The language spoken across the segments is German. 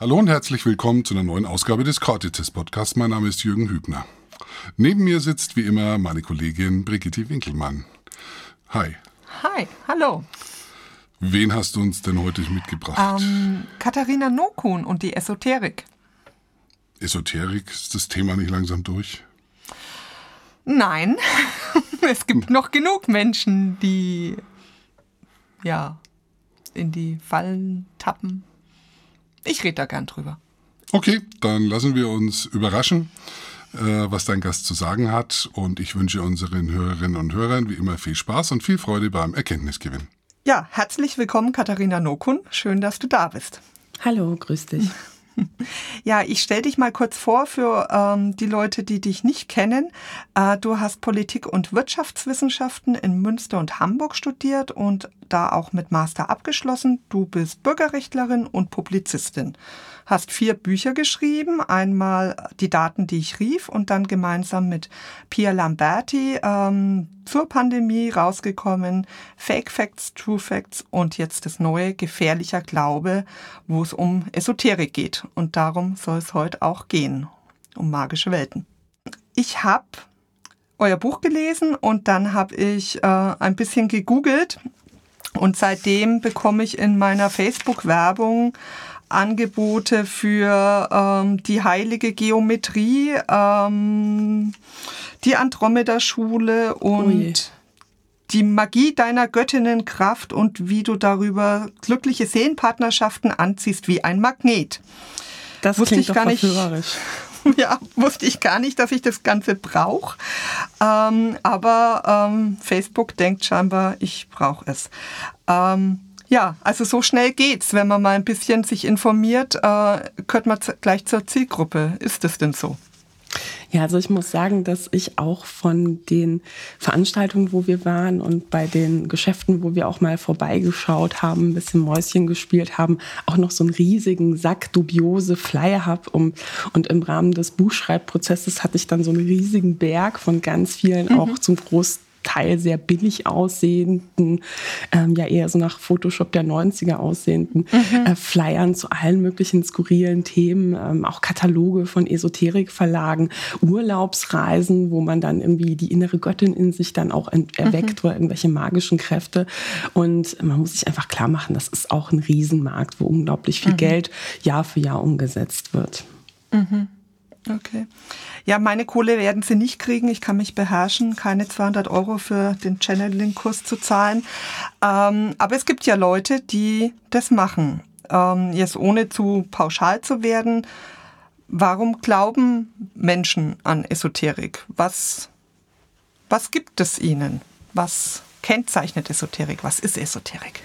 Hallo und herzlich willkommen zu einer neuen Ausgabe des Cortices Podcasts. Mein Name ist Jürgen Hübner. Neben mir sitzt wie immer meine Kollegin Brigitte Winkelmann. Hi. Hi, hallo. Wen hast du uns denn heute mitgebracht? Ähm, Katharina Nokun und die Esoterik. Esoterik, ist das Thema nicht langsam durch? Nein, es gibt noch genug Menschen, die ja in die Fallen tappen. Ich rede da gern drüber. Okay, dann lassen wir uns überraschen, äh, was dein Gast zu sagen hat. Und ich wünsche unseren Hörerinnen und Hörern wie immer viel Spaß und viel Freude beim Erkenntnisgewinn. Ja, herzlich willkommen, Katharina Nokun. Schön, dass du da bist. Hallo, grüß dich. Ja, ich stelle dich mal kurz vor für ähm, die Leute, die dich nicht kennen. Äh, du hast Politik- und Wirtschaftswissenschaften in Münster und Hamburg studiert und da auch mit Master abgeschlossen. Du bist Bürgerrechtlerin und Publizistin. Hast vier Bücher geschrieben. Einmal Die Daten, die ich rief und dann gemeinsam mit Pia Lamberti ähm, zur Pandemie rausgekommen. Fake Facts, True Facts und jetzt das neue Gefährlicher Glaube, wo es um Esoterik geht. Und darum soll es heute auch gehen, um magische Welten. Ich habe euer Buch gelesen und dann habe ich äh, ein bisschen gegoogelt und seitdem bekomme ich in meiner Facebook-Werbung Angebote für ähm, die heilige Geometrie, ähm, die Andromeda-Schule und oh die Magie deiner Göttinnenkraft und wie du darüber glückliche Seelenpartnerschaften anziehst wie ein Magnet. Das Wusste klingt ich gar nicht. ja, wusste ich gar nicht, dass ich das Ganze brauche. Ähm, aber ähm, Facebook denkt scheinbar, ich brauche es. Ähm, ja, also so schnell geht's, wenn man mal ein bisschen sich informiert, äh, gehört man gleich zur Zielgruppe. Ist es denn so? Ja, also ich muss sagen, dass ich auch von den Veranstaltungen, wo wir waren und bei den Geschäften, wo wir auch mal vorbeigeschaut haben, ein bisschen Mäuschen gespielt haben, auch noch so einen riesigen Sack dubiose Flyer habe. Um, und im Rahmen des Buchschreibprozesses hatte ich dann so einen riesigen Berg von ganz vielen mhm. auch zum Großteil Teil sehr billig aussehenden, ähm, ja eher so nach Photoshop der 90er aussehenden mhm. äh, Flyern zu allen möglichen skurrilen Themen, ähm, auch Kataloge von Esoterikverlagen, Urlaubsreisen, wo man dann irgendwie die innere Göttin in sich dann auch erweckt mhm. oder irgendwelche magischen Kräfte. Und man muss sich einfach klar machen, das ist auch ein Riesenmarkt, wo unglaublich viel mhm. Geld Jahr für Jahr umgesetzt wird. Mhm. Okay. Ja, meine Kohle werden sie nicht kriegen. Ich kann mich beherrschen, keine 200 Euro für den Channeling-Kurs zu zahlen. Ähm, aber es gibt ja Leute, die das machen. Ähm, jetzt ohne zu pauschal zu werden. Warum glauben Menschen an Esoterik? Was, was gibt es ihnen? Was kennzeichnet Esoterik? Was ist Esoterik?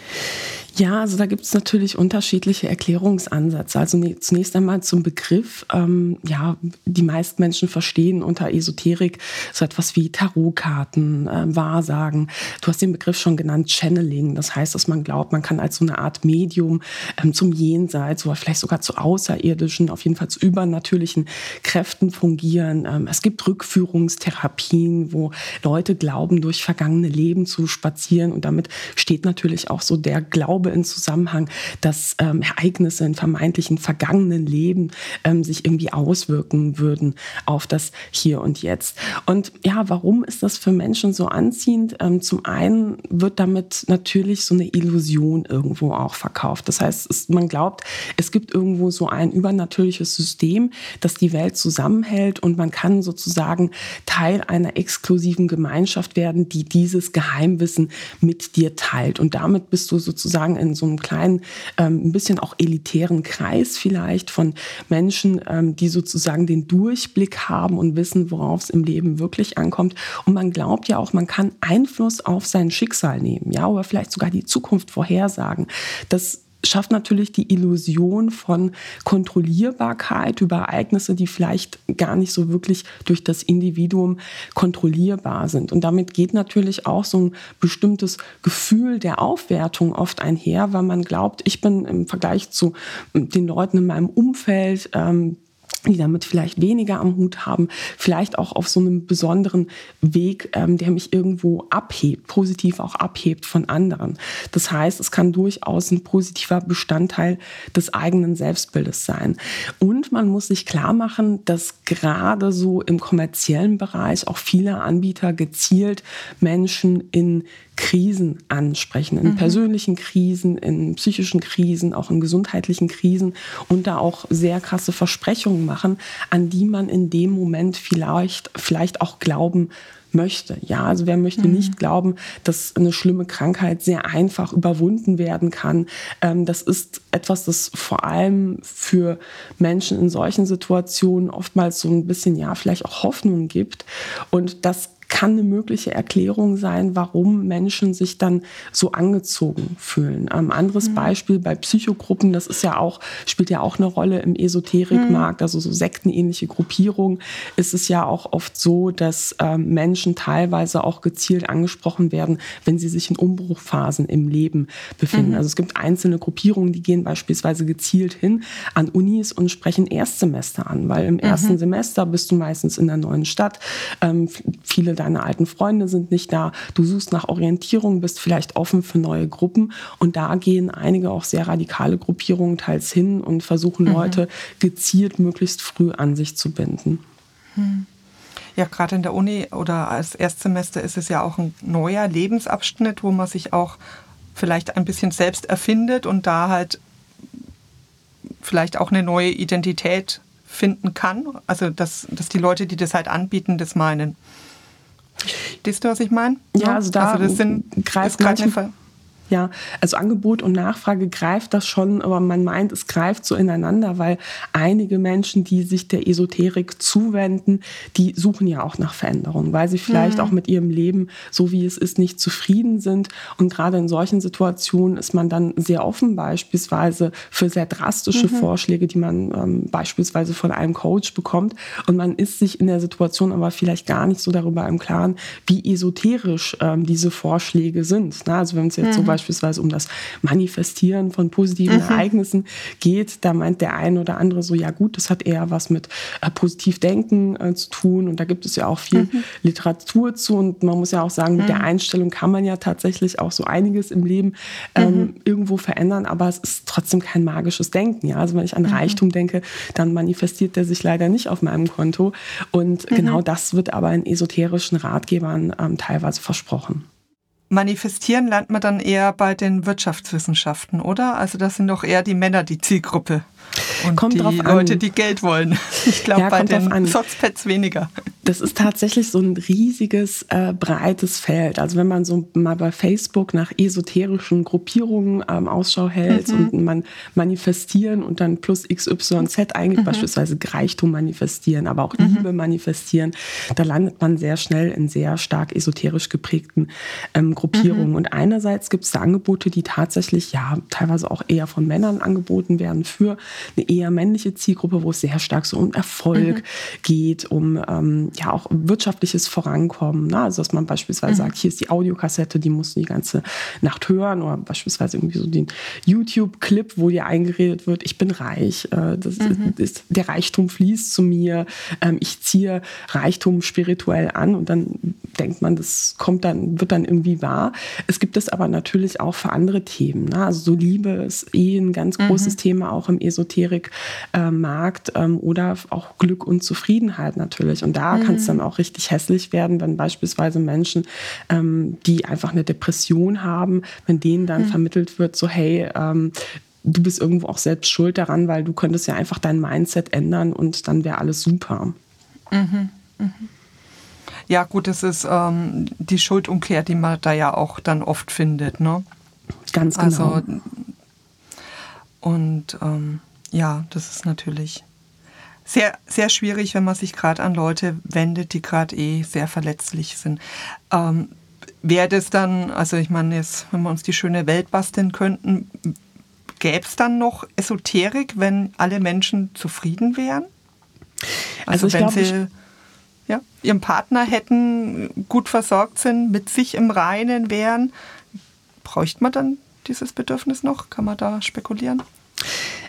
Ja, also da gibt es natürlich unterschiedliche Erklärungsansätze. Also ne, zunächst einmal zum Begriff. Ähm, ja, die meisten Menschen verstehen unter Esoterik so etwas wie Tarotkarten, äh, Wahrsagen. Du hast den Begriff schon genannt, Channeling. Das heißt, dass man glaubt, man kann als so eine Art Medium ähm, zum Jenseits oder vielleicht sogar zu außerirdischen, auf jeden Fall zu übernatürlichen Kräften fungieren. Ähm, es gibt Rückführungstherapien, wo Leute glauben, durch vergangene Leben zu spazieren. Und damit steht natürlich auch so der Glaube Glaube in Zusammenhang, dass ähm, Ereignisse in vermeintlichen vergangenen Leben ähm, sich irgendwie auswirken würden auf das Hier und Jetzt. Und ja, warum ist das für Menschen so anziehend? Ähm, zum einen wird damit natürlich so eine Illusion irgendwo auch verkauft. Das heißt, es, man glaubt, es gibt irgendwo so ein übernatürliches System, das die Welt zusammenhält und man kann sozusagen Teil einer exklusiven Gemeinschaft werden, die dieses Geheimwissen mit dir teilt. Und damit bist du sozusagen in so einem kleinen, ähm, ein bisschen auch elitären Kreis vielleicht von Menschen, ähm, die sozusagen den Durchblick haben und wissen, worauf es im Leben wirklich ankommt. Und man glaubt ja auch, man kann Einfluss auf sein Schicksal nehmen, ja, oder vielleicht sogar die Zukunft vorhersagen. Das schafft natürlich die Illusion von Kontrollierbarkeit über Ereignisse, die vielleicht gar nicht so wirklich durch das Individuum kontrollierbar sind. Und damit geht natürlich auch so ein bestimmtes Gefühl der Aufwertung oft einher, weil man glaubt, ich bin im Vergleich zu den Leuten in meinem Umfeld, ähm, die damit vielleicht weniger am Hut haben, vielleicht auch auf so einem besonderen Weg, ähm, der mich irgendwo abhebt, positiv auch abhebt von anderen. Das heißt, es kann durchaus ein positiver Bestandteil des eigenen Selbstbildes sein. Und man muss sich klar machen, dass gerade so im kommerziellen Bereich auch viele Anbieter gezielt Menschen in Krisen ansprechen, in mhm. persönlichen Krisen, in psychischen Krisen, auch in gesundheitlichen Krisen und da auch sehr krasse Versprechungen machen, an die man in dem Moment vielleicht, vielleicht auch glauben möchte. Ja, also wer möchte mhm. nicht glauben, dass eine schlimme Krankheit sehr einfach überwunden werden kann. Ähm, das ist etwas, das vor allem für Menschen in solchen Situationen oftmals so ein bisschen, ja, vielleicht auch Hoffnung gibt. Und das kann eine mögliche Erklärung sein, warum Menschen sich dann so angezogen fühlen. Ein anderes mhm. Beispiel bei Psychogruppen, das ist ja auch, spielt ja auch eine Rolle im Esoterikmarkt, mhm. also so sektenähnliche Gruppierungen, ist es ja auch oft so, dass äh, Menschen teilweise auch gezielt angesprochen werden, wenn sie sich in Umbruchphasen im Leben befinden. Mhm. Also es gibt einzelne Gruppierungen, die gehen beispielsweise gezielt hin an Unis und sprechen Erstsemester an, weil im ersten mhm. Semester bist du meistens in der neuen Stadt. Ähm, viele deine alten Freunde sind nicht da, du suchst nach Orientierung, bist vielleicht offen für neue Gruppen und da gehen einige auch sehr radikale Gruppierungen teils hin und versuchen mhm. Leute gezielt möglichst früh an sich zu binden. Mhm. Ja, gerade in der Uni oder als Erstsemester ist es ja auch ein neuer Lebensabschnitt, wo man sich auch vielleicht ein bisschen selbst erfindet und da halt vielleicht auch eine neue Identität finden kann. Also dass, dass die Leute, die das halt anbieten, das meinen. Verstehst du, was ich meine? Ja, also da also das sind, greift manche, ja, also Angebot und Nachfrage greift das schon, aber man meint, es greift so ineinander, weil einige Menschen, die sich der Esoterik zuwenden, die suchen ja auch nach Veränderungen, weil sie vielleicht mhm. auch mit ihrem Leben, so wie es ist, nicht zufrieden sind. Und gerade in solchen Situationen ist man dann sehr offen, beispielsweise für sehr drastische mhm. Vorschläge, die man ähm, beispielsweise von einem Coach bekommt. Und man ist sich in der Situation aber vielleicht gar nicht so darüber im Klaren, wie esoterisch ähm, diese Vorschläge sind. Na, also wenn es jetzt mhm. so beispielsweise um das Manifestieren von positiven mhm. Ereignissen geht, da meint der eine oder andere so, ja gut, das hat eher was mit äh, Positivdenken äh, zu tun und da gibt es ja auch viel mhm. Literatur zu und man muss ja auch sagen, mit mhm. der Einstellung kann man ja tatsächlich auch so einiges im Leben ähm, mhm. irgendwo verändern, aber es ist trotzdem kein magisches Denken. Ja? Also wenn ich an mhm. Reichtum denke, dann manifestiert der sich leider nicht auf meinem Konto und mhm. genau das wird aber in esoterischen Ratgebern ähm, teilweise versprochen. Manifestieren lernt man dann eher bei den Wirtschaftswissenschaften, oder? Also das sind doch eher die Männer die Zielgruppe. Und kommt die Leute, an. die Geld wollen. Ich glaube, ja, bei den Sotzpads weniger. Das ist tatsächlich so ein riesiges, äh, breites Feld. Also wenn man so mal bei Facebook nach esoterischen Gruppierungen ähm, Ausschau hält mhm. und man manifestieren und dann plus XYZ eingibt, mhm. beispielsweise Reichtum manifestieren, aber auch mhm. Liebe manifestieren, da landet man sehr schnell in sehr stark esoterisch geprägten ähm, Gruppierungen. Mhm. Und einerseits gibt es da Angebote, die tatsächlich ja teilweise auch eher von Männern angeboten werden für eine eher männliche Zielgruppe, wo es sehr stark so um Erfolg mhm. geht, um ähm, ja auch wirtschaftliches Vorankommen. Ne? Also dass man beispielsweise mhm. sagt, hier ist die Audiokassette, die musst du die ganze Nacht hören oder beispielsweise irgendwie so den YouTube-Clip, wo dir eingeredet wird, ich bin reich, äh, das mhm. ist, der Reichtum fließt zu mir, ähm, ich ziehe Reichtum spirituell an und dann denkt man, das kommt dann, wird dann irgendwie wahr. Es gibt es aber natürlich auch für andere Themen. Ne? Also so Liebe ist eh ein ganz großes mhm. Thema auch im Esoterik-Markt ähm, oder auch Glück und Zufriedenheit natürlich. Und da mhm. kann es dann auch richtig hässlich werden, wenn beispielsweise Menschen, ähm, die einfach eine Depression haben, wenn denen dann mhm. vermittelt wird, so hey, ähm, du bist irgendwo auch selbst schuld daran, weil du könntest ja einfach dein Mindset ändern und dann wäre alles super. Mhm. Mhm. Ja, gut, das ist ähm, die Schuldumkehr, die man da ja auch dann oft findet. Ne? Ganz genau. Also, und ähm, ja, das ist natürlich sehr, sehr schwierig, wenn man sich gerade an Leute wendet, die gerade eh sehr verletzlich sind. Ähm, Wäre das dann, also ich meine, jetzt, wenn wir uns die schöne Welt basteln könnten, gäbe es dann noch Esoterik, wenn alle Menschen zufrieden wären? Also, also wenn glaub, sie ja, ihren Partner hätten, gut versorgt sind, mit sich im Reinen wären, bräuchte man dann dieses Bedürfnis noch? Kann man da spekulieren?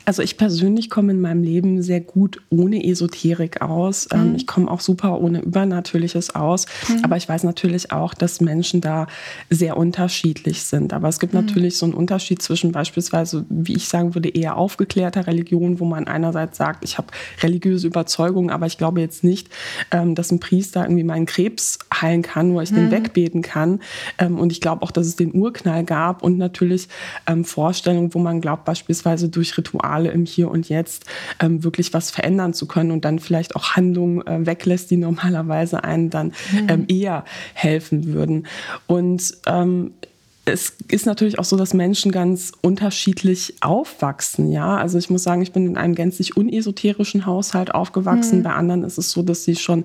Also ich persönlich komme in meinem Leben sehr gut ohne Esoterik aus. Ähm, mhm. Ich komme auch super ohne Übernatürliches aus. Mhm. Aber ich weiß natürlich auch, dass Menschen da sehr unterschiedlich sind. Aber es gibt mhm. natürlich so einen Unterschied zwischen beispielsweise, wie ich sagen würde, eher aufgeklärter Religion, wo man einerseits sagt, ich habe religiöse Überzeugungen, aber ich glaube jetzt nicht, ähm, dass ein Priester irgendwie meinen Krebs heilen kann, wo ich den mhm. wegbeten kann. Ähm, und ich glaube auch, dass es den Urknall gab und natürlich Vorstellungen, wo man glaubt, beispielsweise durch Rituale im Hier und Jetzt ähm, wirklich was verändern zu können und dann vielleicht auch Handlungen äh, weglässt, die normalerweise einen dann mhm. ähm, eher helfen würden. Und ähm, es ist natürlich auch so, dass Menschen ganz unterschiedlich aufwachsen. Ja, also ich muss sagen, ich bin in einem gänzlich unesoterischen Haushalt aufgewachsen. Mhm. Bei anderen ist es so, dass sie schon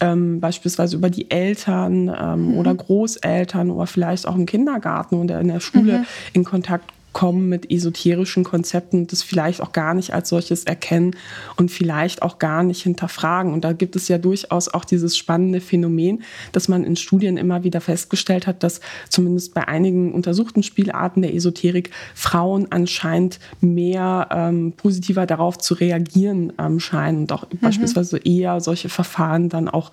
ähm, beispielsweise über die Eltern ähm, mhm. oder Großeltern oder vielleicht auch im Kindergarten oder in der Schule mhm. in Kontakt kommen mit esoterischen Konzepten, das vielleicht auch gar nicht als solches erkennen und vielleicht auch gar nicht hinterfragen. Und da gibt es ja durchaus auch dieses spannende Phänomen, dass man in Studien immer wieder festgestellt hat, dass zumindest bei einigen untersuchten Spielarten der Esoterik Frauen anscheinend mehr ähm, positiver darauf zu reagieren ähm, scheinen und auch mhm. beispielsweise eher solche Verfahren dann auch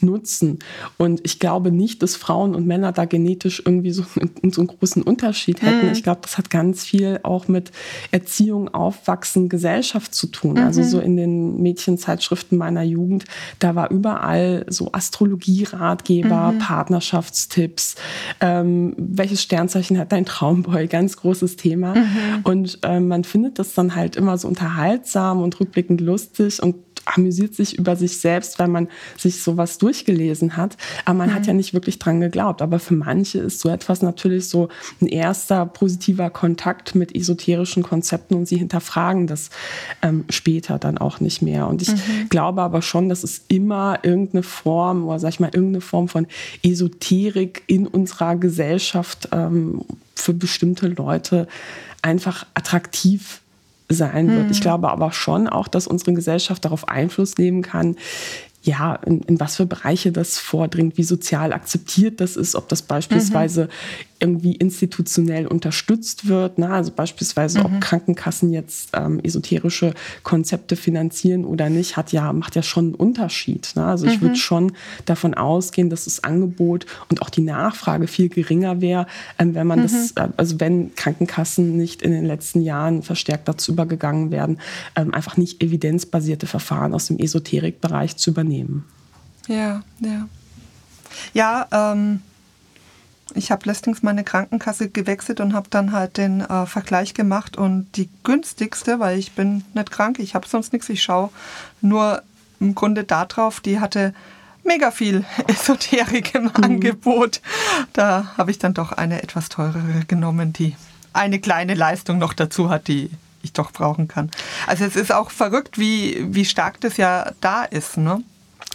nutzen. Und ich glaube nicht, dass Frauen und Männer da genetisch irgendwie so, so einen großen Unterschied hätten. Mhm. Ich glaube, das hat gar ganz viel auch mit Erziehung, Aufwachsen, Gesellschaft zu tun. Mhm. Also so in den Mädchenzeitschriften meiner Jugend, da war überall so Astrologie-Ratgeber, mhm. Partnerschaftstipps, ähm, welches Sternzeichen hat dein Traumboy, ganz großes Thema. Mhm. Und ähm, man findet das dann halt immer so unterhaltsam und rückblickend lustig und amüsiert sich über sich selbst, weil man sich sowas durchgelesen hat. Aber man mhm. hat ja nicht wirklich dran geglaubt. Aber für manche ist so etwas natürlich so ein erster positiver Kontakt mit esoterischen Konzepten und sie hinterfragen das ähm, später dann auch nicht mehr. Und ich mhm. glaube aber schon, dass es immer irgendeine Form oder sag ich mal irgendeine Form von Esoterik in unserer Gesellschaft ähm, für bestimmte Leute einfach attraktiv sein wird. Ich hm. glaube aber schon auch, dass unsere Gesellschaft darauf Einfluss nehmen kann, ja, in, in, was für Bereiche das vordringt, wie sozial akzeptiert das ist, ob das beispielsweise mhm irgendwie institutionell unterstützt wird. Ne? Also beispielsweise, mhm. ob Krankenkassen jetzt ähm, esoterische Konzepte finanzieren oder nicht, hat ja, macht ja schon einen Unterschied. Ne? Also ich mhm. würde schon davon ausgehen, dass das Angebot und auch die Nachfrage viel geringer wäre, ähm, wenn man mhm. das, äh, also wenn Krankenkassen nicht in den letzten Jahren verstärkt dazu übergegangen werden, ähm, einfach nicht evidenzbasierte Verfahren aus dem Esoterikbereich zu übernehmen. Ja, ja. Ja, ähm, ich habe letztens meine Krankenkasse gewechselt und habe dann halt den äh, Vergleich gemacht und die günstigste, weil ich bin nicht krank, ich habe sonst nichts, ich schaue nur im Grunde darauf, die hatte mega viel Esoterik im mhm. Angebot. Da habe ich dann doch eine etwas teurere genommen, die eine kleine Leistung noch dazu hat, die ich doch brauchen kann. Also es ist auch verrückt, wie, wie stark das ja da ist. Ne?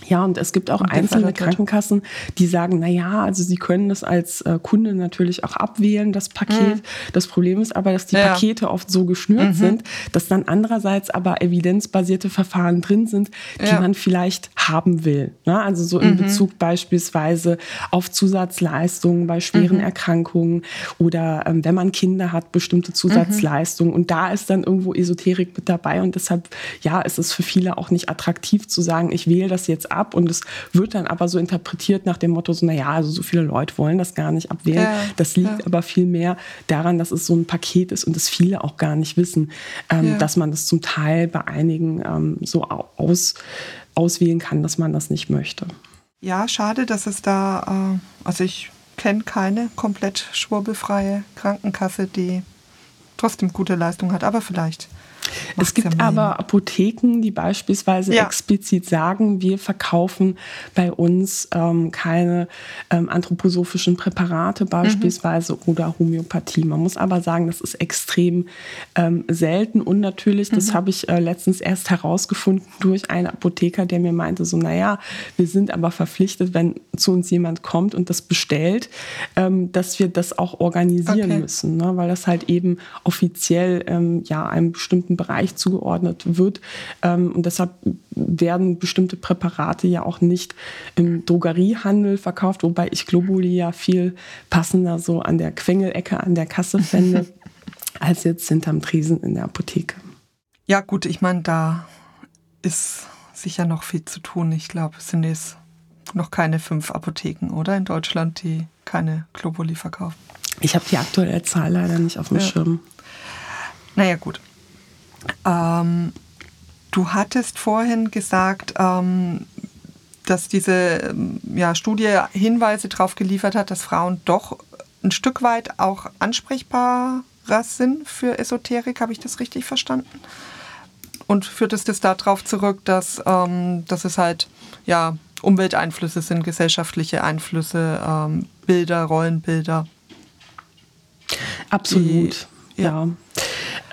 Ja, und es gibt auch einzelne Krankenkassen, die sagen, na ja, also sie können das als äh, Kunde natürlich auch abwählen, das Paket. Mhm. Das Problem ist aber, dass die ja. Pakete oft so geschnürt mhm. sind, dass dann andererseits aber evidenzbasierte Verfahren drin sind, die ja. man vielleicht haben will. Ne? Also so in mhm. Bezug beispielsweise auf Zusatzleistungen bei schweren mhm. Erkrankungen oder ähm, wenn man Kinder hat, bestimmte Zusatzleistungen. Und da ist dann irgendwo Esoterik mit dabei. Und deshalb, ja, ist es für viele auch nicht attraktiv zu sagen, ich wähle das jetzt ab und es wird dann aber so interpretiert nach dem Motto, so, naja, also so viele Leute wollen das gar nicht abwählen. Ja, das liegt ja. aber viel mehr daran, dass es so ein Paket ist und das viele auch gar nicht wissen, ähm, ja. dass man das zum Teil bei einigen ähm, so aus, auswählen kann, dass man das nicht möchte. Ja, schade, dass es da, äh, also ich kenne keine komplett schwurbelfreie Krankenkasse, die trotzdem gute Leistung hat, aber vielleicht es gibt ja aber Apotheken, die beispielsweise ja. explizit sagen, wir verkaufen bei uns ähm, keine ähm, anthroposophischen Präparate beispielsweise mhm. oder Homöopathie. Man muss aber sagen, das ist extrem ähm, selten und natürlich, das mhm. habe ich äh, letztens erst herausgefunden durch einen Apotheker, der mir meinte, so naja, wir sind aber verpflichtet, wenn zu uns jemand kommt und das bestellt, ähm, dass wir das auch organisieren okay. müssen, ne? weil das halt eben offiziell ähm, ja einem bestimmten Bereich zugeordnet wird. Ähm, und deshalb werden bestimmte Präparate ja auch nicht im Drogeriehandel verkauft, wobei ich Globuli ja viel passender so an der Quengelecke, an der Kasse fände, als jetzt hinterm Tresen in der Apotheke. Ja gut, ich meine, da ist sicher noch viel zu tun. Ich glaube, es sind jetzt noch keine fünf Apotheken, oder? In Deutschland, die keine Globuli verkaufen. Ich habe die aktuelle Zahl leider nicht auf dem ja. Schirm. Naja, gut. Ähm, du hattest vorhin gesagt, ähm, dass diese ähm, ja, Studie Hinweise darauf geliefert hat, dass Frauen doch ein Stück weit auch ansprechbarer sind für Esoterik. Habe ich das richtig verstanden? Und führt es das darauf zurück, dass, ähm, dass es halt ja, Umwelteinflüsse sind, gesellschaftliche Einflüsse, ähm, Bilder, Rollenbilder? Absolut, die, ja. ja.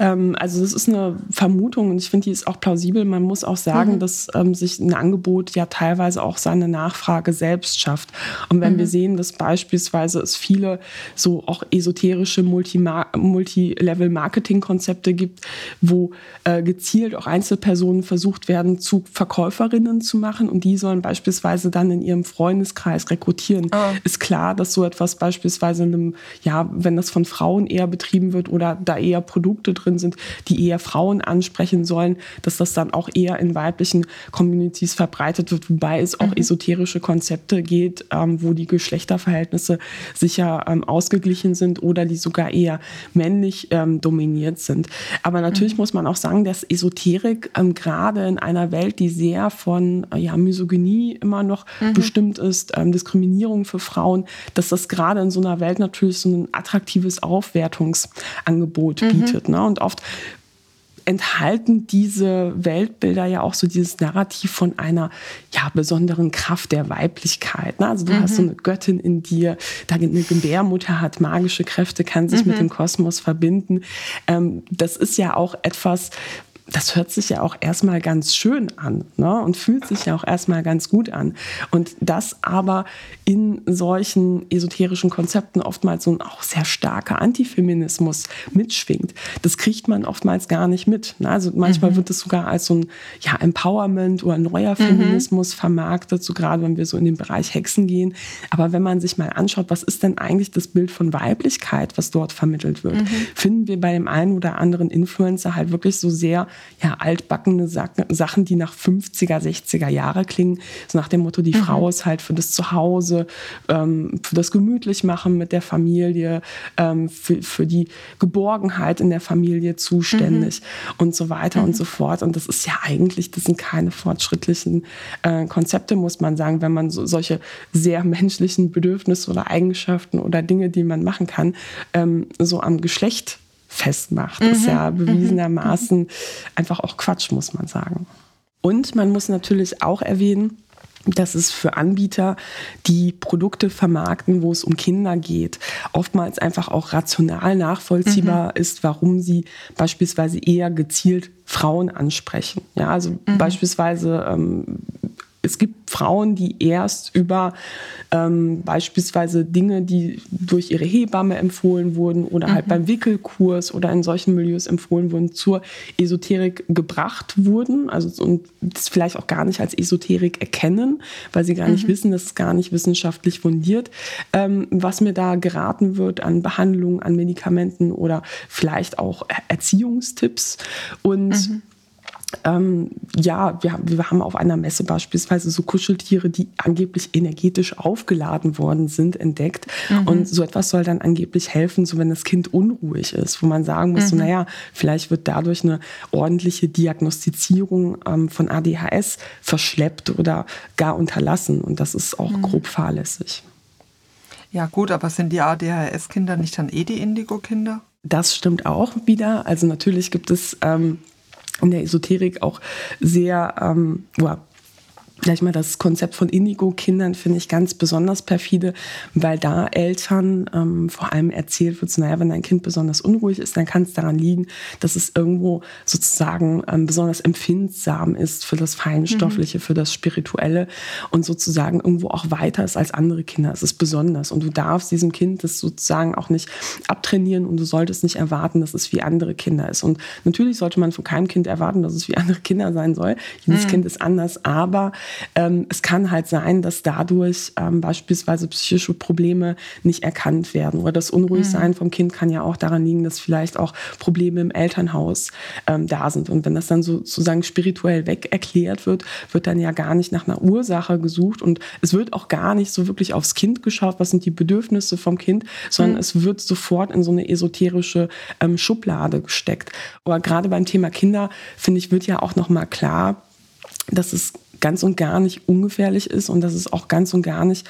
Ähm, also das ist eine Vermutung und ich finde, die ist auch plausibel. Man muss auch sagen, mhm. dass ähm, sich ein Angebot ja teilweise auch seine Nachfrage selbst schafft. Und wenn mhm. wir sehen, dass beispielsweise es viele so auch esoterische Multi-Level-Marketing-Konzepte gibt, wo äh, gezielt auch Einzelpersonen versucht werden, zu Verkäuferinnen zu machen und die sollen beispielsweise dann in ihrem Freundeskreis rekrutieren, oh. ist klar, dass so etwas beispielsweise in einem, ja, wenn das von Frauen eher betrieben wird oder da eher Produkte drin drin sind, die eher Frauen ansprechen sollen, dass das dann auch eher in weiblichen Communities verbreitet wird, wobei es auch mhm. esoterische Konzepte geht, ähm, wo die Geschlechterverhältnisse sicher ähm, ausgeglichen sind oder die sogar eher männlich ähm, dominiert sind. Aber natürlich mhm. muss man auch sagen, dass Esoterik ähm, gerade in einer Welt, die sehr von äh, ja, Misogynie immer noch mhm. bestimmt ist, ähm, Diskriminierung für Frauen, dass das gerade in so einer Welt natürlich so ein attraktives Aufwertungsangebot mhm. bietet. Ne? Und oft enthalten diese Weltbilder ja auch so dieses Narrativ von einer ja, besonderen Kraft der Weiblichkeit. Ne? Also du mhm. hast so eine Göttin in dir, deine Gebärmutter hat magische Kräfte, kann sich mhm. mit dem Kosmos verbinden. Ähm, das ist ja auch etwas, das hört sich ja auch erstmal ganz schön an ne? und fühlt sich ja auch erstmal ganz gut an. Und das aber in solchen esoterischen Konzepten oftmals so ein auch sehr starker Antifeminismus mitschwingt, das kriegt man oftmals gar nicht mit. Ne? Also manchmal mhm. wird es sogar als so ein ja, Empowerment oder neuer mhm. Feminismus mhm. vermarktet, so gerade wenn wir so in den Bereich Hexen gehen. Aber wenn man sich mal anschaut, was ist denn eigentlich das Bild von Weiblichkeit, was dort vermittelt wird, mhm. finden wir bei dem einen oder anderen Influencer halt wirklich so sehr ja, altbackene Sachen, die nach 50er, 60er Jahre klingen. So nach dem Motto, die mhm. Frau ist halt für das Zuhause, ähm, für das gemütlich machen mit der Familie, ähm, für, für die Geborgenheit in der Familie zuständig mhm. und so weiter mhm. und so fort. Und das ist ja eigentlich, das sind keine fortschrittlichen äh, Konzepte, muss man sagen, wenn man so, solche sehr menschlichen Bedürfnisse oder Eigenschaften oder Dinge, die man machen kann, ähm, so am Geschlecht festmacht. Mhm. Ist ja mhm. bewiesenermaßen einfach auch Quatsch, muss man sagen. Und man muss natürlich auch erwähnen, dass es für Anbieter, die Produkte vermarkten, wo es um Kinder geht, oftmals einfach auch rational nachvollziehbar mhm. ist, warum sie beispielsweise eher gezielt Frauen ansprechen. Ja, also mhm. beispielsweise ähm, es gibt Frauen, die erst über ähm, beispielsweise Dinge, die durch ihre Hebamme empfohlen wurden oder halt mhm. halt beim Wickelkurs oder in solchen Milieus empfohlen wurden, zur Esoterik gebracht wurden. Also und das vielleicht auch gar nicht als Esoterik erkennen, weil sie gar nicht mhm. wissen, das ist gar nicht wissenschaftlich fundiert, ähm, was mir da geraten wird an Behandlungen, an Medikamenten oder vielleicht auch Erziehungstipps. Und mhm ähm, ja, wir, wir, haben auf einer Messe beispielsweise so Kuscheltiere, die angeblich energetisch aufgeladen worden sind, entdeckt. Mhm. Und so etwas soll dann angeblich helfen, so wenn das Kind unruhig ist, wo man sagen muss, mhm. so, naja, vielleicht wird dadurch eine ordentliche Diagnostizierung ähm, von ADHS verschleppt oder gar unterlassen. Und das ist auch mhm. grob fahrlässig. Ja gut, aber sind die ADHS-Kinder nicht dann eh die Indigo-Kinder? Das stimmt auch wieder. Also natürlich gibt es ähm, in der Esoterik auch sehr, ähm, Gleich mal das Konzept von Indigo-Kindern finde ich ganz besonders perfide, weil da Eltern ähm, vor allem erzählt wird, naja, wenn dein Kind besonders unruhig ist, dann kann es daran liegen, dass es irgendwo sozusagen ähm, besonders empfindsam ist für das Feinstoffliche, mhm. für das Spirituelle und sozusagen irgendwo auch weiter ist als andere Kinder. Es ist besonders und du darfst diesem Kind das sozusagen auch nicht abtrainieren und du solltest nicht erwarten, dass es wie andere Kinder ist. Und natürlich sollte man von keinem Kind erwarten, dass es wie andere Kinder sein soll. Jedes mhm. Kind ist anders, aber ähm, es kann halt sein, dass dadurch ähm, beispielsweise psychische Probleme nicht erkannt werden. Oder das Unruhigsein mhm. vom Kind kann ja auch daran liegen, dass vielleicht auch Probleme im Elternhaus ähm, da sind. Und wenn das dann sozusagen spirituell weg erklärt wird, wird dann ja gar nicht nach einer Ursache gesucht und es wird auch gar nicht so wirklich aufs Kind geschaut, was sind die Bedürfnisse vom Kind, sondern mhm. es wird sofort in so eine esoterische ähm, Schublade gesteckt. Aber gerade beim Thema Kinder, finde ich, wird ja auch nochmal klar, dass es ganz und gar nicht ungefährlich ist und dass es auch ganz und gar nicht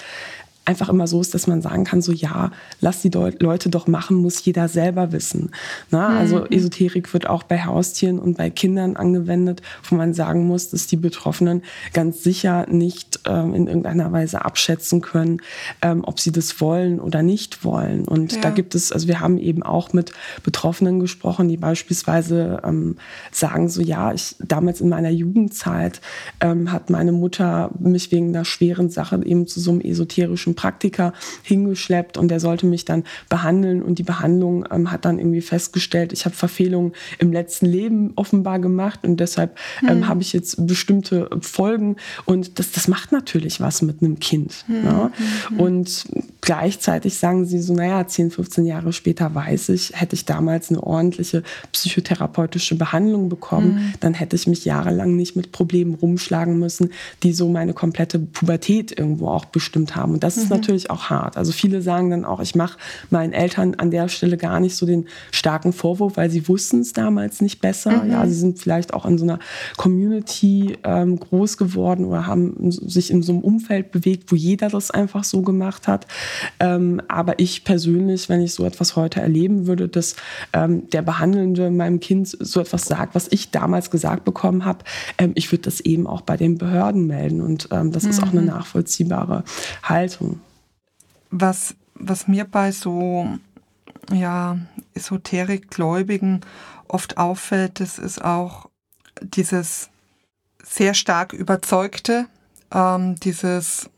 einfach immer so ist, dass man sagen kann, so ja, lass die Leute doch machen, muss jeder selber wissen. Na, also mhm. Esoterik wird auch bei Haustieren und bei Kindern angewendet, wo man sagen muss, dass die Betroffenen ganz sicher nicht ähm, in irgendeiner Weise abschätzen können, ähm, ob sie das wollen oder nicht wollen. Und ja. da gibt es, also wir haben eben auch mit Betroffenen gesprochen, die beispielsweise ähm, sagen so, ja, ich damals in meiner Jugendzeit ähm, hat meine Mutter mich wegen einer schweren Sache eben zu so einem esoterischen Praktiker hingeschleppt und der sollte mich dann behandeln und die Behandlung ähm, hat dann irgendwie festgestellt, ich habe Verfehlungen im letzten Leben offenbar gemacht und deshalb ähm, mhm. habe ich jetzt bestimmte Folgen und das, das macht natürlich was mit einem Kind. Mhm. Ne? Mhm. Und gleichzeitig sagen sie so, naja, 10, 15 Jahre später weiß ich, hätte ich damals eine ordentliche psychotherapeutische Behandlung bekommen, mhm. dann hätte ich mich jahrelang nicht mit Problemen rumschlagen müssen, die so meine komplette Pubertät irgendwo auch bestimmt haben. Und das ist mhm. natürlich auch hart. Also viele sagen dann auch, ich mache meinen Eltern an der Stelle gar nicht so den starken Vorwurf, weil sie wussten es damals nicht besser. Mhm. Ja, sie sind vielleicht auch in so einer Community ähm, groß geworden oder haben sich in so einem Umfeld bewegt, wo jeder das einfach so gemacht hat. Ähm, aber ich persönlich, wenn ich so etwas heute erleben würde, dass ähm, der Behandelnde meinem Kind so etwas sagt, was ich damals gesagt bekommen habe, ähm, ich würde das eben auch bei den Behörden melden. Und ähm, das mhm. ist auch eine mhm. nachvollziehbare Haltung was, was mir bei so ja, Esoterikgläubigen oft auffällt, das ist auch dieses sehr stark überzeugte, ähm, dieses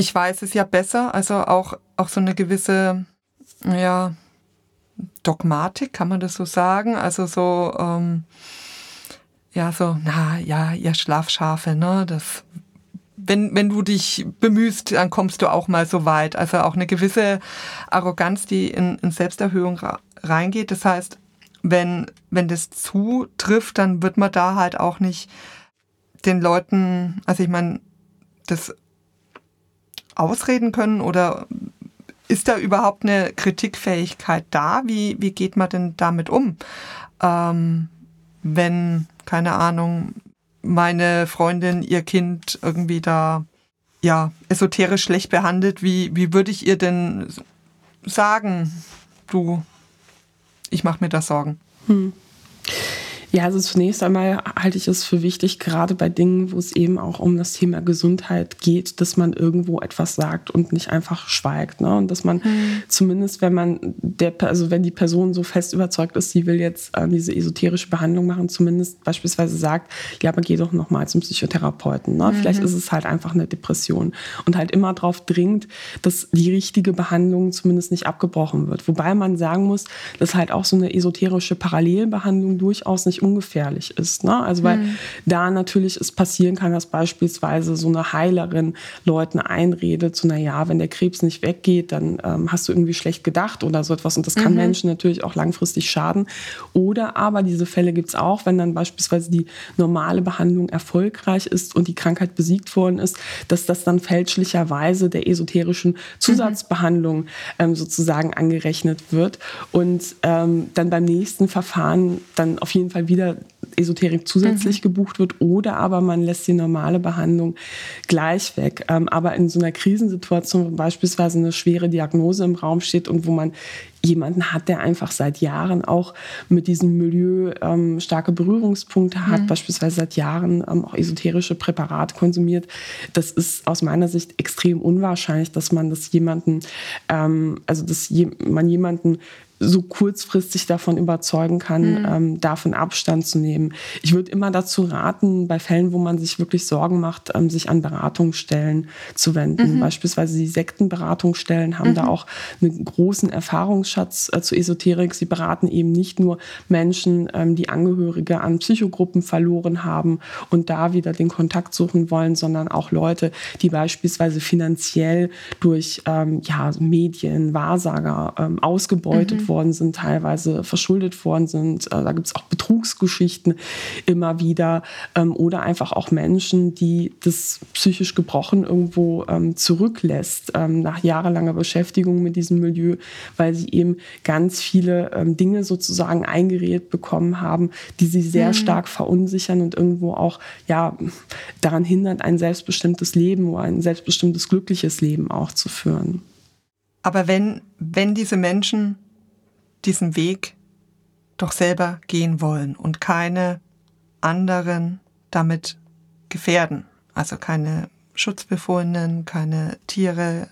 ich weiß es ja besser, also auch, auch so eine gewisse, ja, Dogmatik, kann man das so sagen? Also so, ähm, ja, so, na ja, ihr Schlafschafe, ne, das wenn, wenn du dich bemühst, dann kommst du auch mal so weit. Also auch eine gewisse Arroganz, die in, in Selbsterhöhung reingeht. Das heißt, wenn, wenn das zutrifft, dann wird man da halt auch nicht den Leuten, also ich meine, das ausreden können oder ist da überhaupt eine Kritikfähigkeit da? Wie, wie geht man denn damit um? Ähm, wenn, keine Ahnung, meine Freundin ihr Kind irgendwie da ja esoterisch schlecht behandelt, wie, wie würde ich ihr denn sagen, du, ich mache mir da Sorgen? Hm. Ja, also zunächst einmal halte ich es für wichtig, gerade bei Dingen, wo es eben auch um das Thema Gesundheit geht, dass man irgendwo etwas sagt und nicht einfach schweigt. Ne? Und dass man mhm. zumindest, wenn man der, also wenn die Person so fest überzeugt ist, sie will jetzt äh, diese esoterische Behandlung machen, zumindest beispielsweise sagt, ja, aber geh doch nochmal zum Psychotherapeuten. Ne? Mhm. Vielleicht ist es halt einfach eine Depression und halt immer darauf dringt, dass die richtige Behandlung zumindest nicht abgebrochen wird. Wobei man sagen muss, dass halt auch so eine esoterische Parallelbehandlung durchaus nicht ungefährlich ist. Ne? Also weil mhm. da natürlich es passieren kann, dass beispielsweise so eine Heilerin Leuten einredet, so naja, wenn der Krebs nicht weggeht, dann ähm, hast du irgendwie schlecht gedacht oder so etwas. Und das kann mhm. Menschen natürlich auch langfristig schaden. Oder aber diese Fälle gibt es auch, wenn dann beispielsweise die normale Behandlung erfolgreich ist und die Krankheit besiegt worden ist, dass das dann fälschlicherweise der esoterischen Zusatzbehandlung ähm, sozusagen angerechnet wird und ähm, dann beim nächsten Verfahren dann auf jeden Fall wieder Esoterik zusätzlich mhm. gebucht wird oder aber man lässt die normale Behandlung gleich weg. Ähm, aber in so einer Krisensituation, beispielsweise eine schwere Diagnose im Raum steht und wo man jemanden hat, der einfach seit Jahren auch mit diesem Milieu ähm, starke Berührungspunkte hat, mhm. beispielsweise seit Jahren ähm, auch esoterische Präparate konsumiert. Das ist aus meiner Sicht extrem unwahrscheinlich, dass man das jemanden, ähm, also dass je, man jemanden so kurzfristig davon überzeugen kann, mhm. ähm, davon Abstand zu nehmen. Ich würde immer dazu raten, bei Fällen, wo man sich wirklich Sorgen macht, ähm, sich an Beratungsstellen zu wenden. Mhm. Beispielsweise die Sektenberatungsstellen haben mhm. da auch einen großen Erfahrungsschatz äh, zu Esoterik. Sie beraten eben nicht nur Menschen, ähm, die Angehörige an Psychogruppen verloren haben und da wieder den Kontakt suchen wollen, sondern auch Leute, die beispielsweise finanziell durch ähm, ja, Medien, Wahrsager ähm, ausgebeutet mhm. Worden sind, teilweise verschuldet worden sind. Äh, da gibt es auch Betrugsgeschichten immer wieder ähm, oder einfach auch Menschen, die das psychisch gebrochen irgendwo ähm, zurücklässt ähm, nach jahrelanger Beschäftigung mit diesem Milieu, weil sie eben ganz viele Dinge sozusagen eingeredet bekommen haben, die sie sehr mhm. stark verunsichern und irgendwo auch ja daran hindern, ein selbstbestimmtes Leben oder ein selbstbestimmtes glückliches Leben auch zu führen. Aber wenn, wenn diese Menschen diesen Weg doch selber gehen wollen und keine anderen damit gefährden, also keine Schutzbefohlenen, keine Tiere,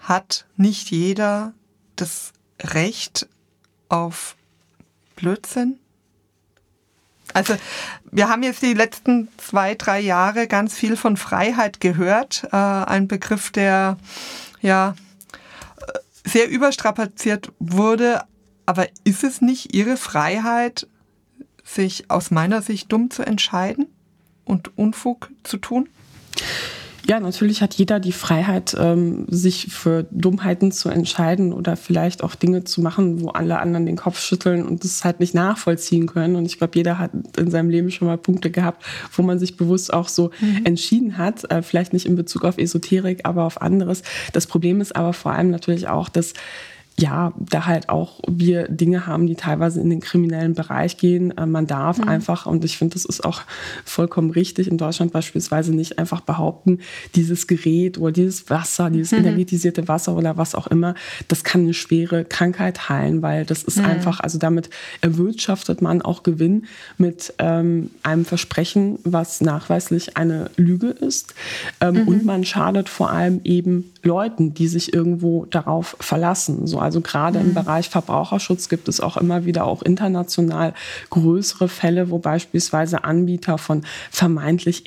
hat nicht jeder das Recht auf Blödsinn? Also wir haben jetzt die letzten zwei, drei Jahre ganz viel von Freiheit gehört. Äh, ein Begriff, der ja sehr überstrapaziert wurde. Aber ist es nicht Ihre Freiheit, sich aus meiner Sicht dumm zu entscheiden und Unfug zu tun? Ja, natürlich hat jeder die Freiheit, ähm, sich für Dummheiten zu entscheiden oder vielleicht auch Dinge zu machen, wo alle anderen den Kopf schütteln und das halt nicht nachvollziehen können. Und ich glaube, jeder hat in seinem Leben schon mal Punkte gehabt, wo man sich bewusst auch so mhm. entschieden hat. Äh, vielleicht nicht in Bezug auf Esoterik, aber auf anderes. Das Problem ist aber vor allem natürlich auch, dass ja, da halt auch wir Dinge haben, die teilweise in den kriminellen Bereich gehen. Äh, man darf mhm. einfach, und ich finde, das ist auch vollkommen richtig, in Deutschland beispielsweise nicht einfach behaupten, dieses Gerät oder dieses Wasser, dieses mhm. energetisierte Wasser oder was auch immer, das kann eine schwere Krankheit heilen, weil das ist mhm. einfach, also damit erwirtschaftet man auch Gewinn mit ähm, einem Versprechen, was nachweislich eine Lüge ist. Ähm, und mhm. man schadet vor allem eben Leuten, die sich irgendwo darauf verlassen. So, also gerade mhm. im Bereich Verbraucherschutz gibt es auch immer wieder auch international größere Fälle, wo beispielsweise Anbieter von vermeintlich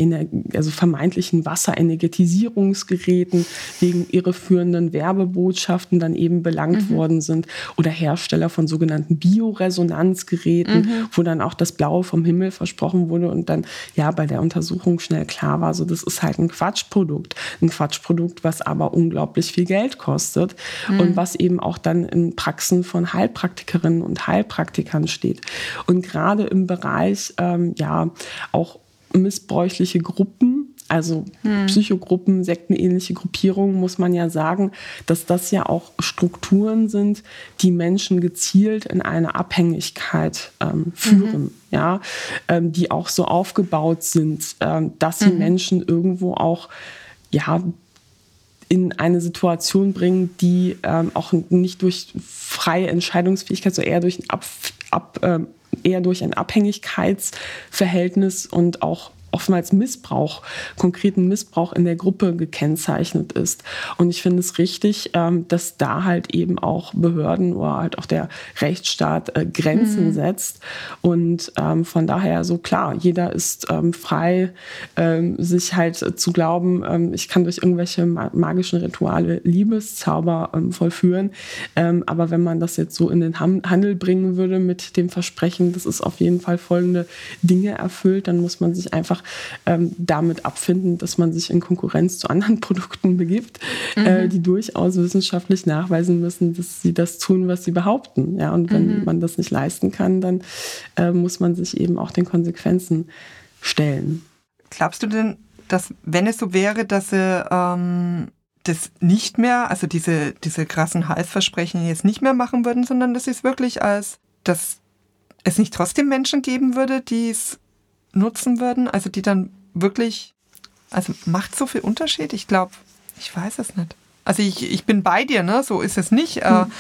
also vermeintlichen Wasserenergetisierungsgeräten wegen irreführenden Werbebotschaften dann eben belangt mhm. worden sind oder Hersteller von sogenannten Bioresonanzgeräten, mhm. wo dann auch das Blaue vom Himmel versprochen wurde und dann ja bei der Untersuchung schnell klar war, so das ist halt ein Quatschprodukt, ein Quatschprodukt, was aber unglaublich viel Geld kostet mhm. und was eben auch dann in Praxen von Heilpraktikerinnen und Heilpraktikern steht. Und gerade im Bereich, ähm, ja, auch missbräuchliche Gruppen, also hm. Psychogruppen, sektenähnliche Gruppierungen, muss man ja sagen, dass das ja auch Strukturen sind, die Menschen gezielt in eine Abhängigkeit ähm, führen, mhm. ja, ähm, die auch so aufgebaut sind, ähm, dass sie mhm. Menschen irgendwo auch ja in eine Situation bringen, die ähm, auch nicht durch freie Entscheidungsfähigkeit, so eher durch ein, Ab, Ab, äh, eher durch ein Abhängigkeitsverhältnis und auch oftmals Missbrauch, konkreten Missbrauch in der Gruppe gekennzeichnet ist. Und ich finde es richtig, ähm, dass da halt eben auch Behörden oder halt auch der Rechtsstaat äh, Grenzen mhm. setzt. Und ähm, von daher so klar, jeder ist ähm, frei, sich halt zu glauben, ich kann durch irgendwelche magischen Rituale Liebeszauber vollführen. aber wenn man das jetzt so in den Handel bringen würde mit dem Versprechen, dass es auf jeden Fall folgende Dinge erfüllt, dann muss man sich einfach ähm, damit abfinden, dass man sich in Konkurrenz zu anderen Produkten begibt, äh, mhm. äh, die durchaus wissenschaftlich nachweisen müssen, dass sie das tun, was sie behaupten. Ja, und wenn mhm. man das nicht leisten kann, dann äh, muss man sich eben auch den Konsequenzen stellen. Glaubst du denn, dass wenn es so wäre, dass sie ähm, das nicht mehr, also diese, diese krassen Halsversprechen jetzt nicht mehr machen würden, sondern dass sie es wirklich als, dass es nicht trotzdem Menschen geben würde, die es nutzen würden? Also die dann wirklich, also macht so viel Unterschied? Ich glaube, ich weiß es nicht. Also ich, ich bin bei dir, ne? So ist es nicht. Äh, hm.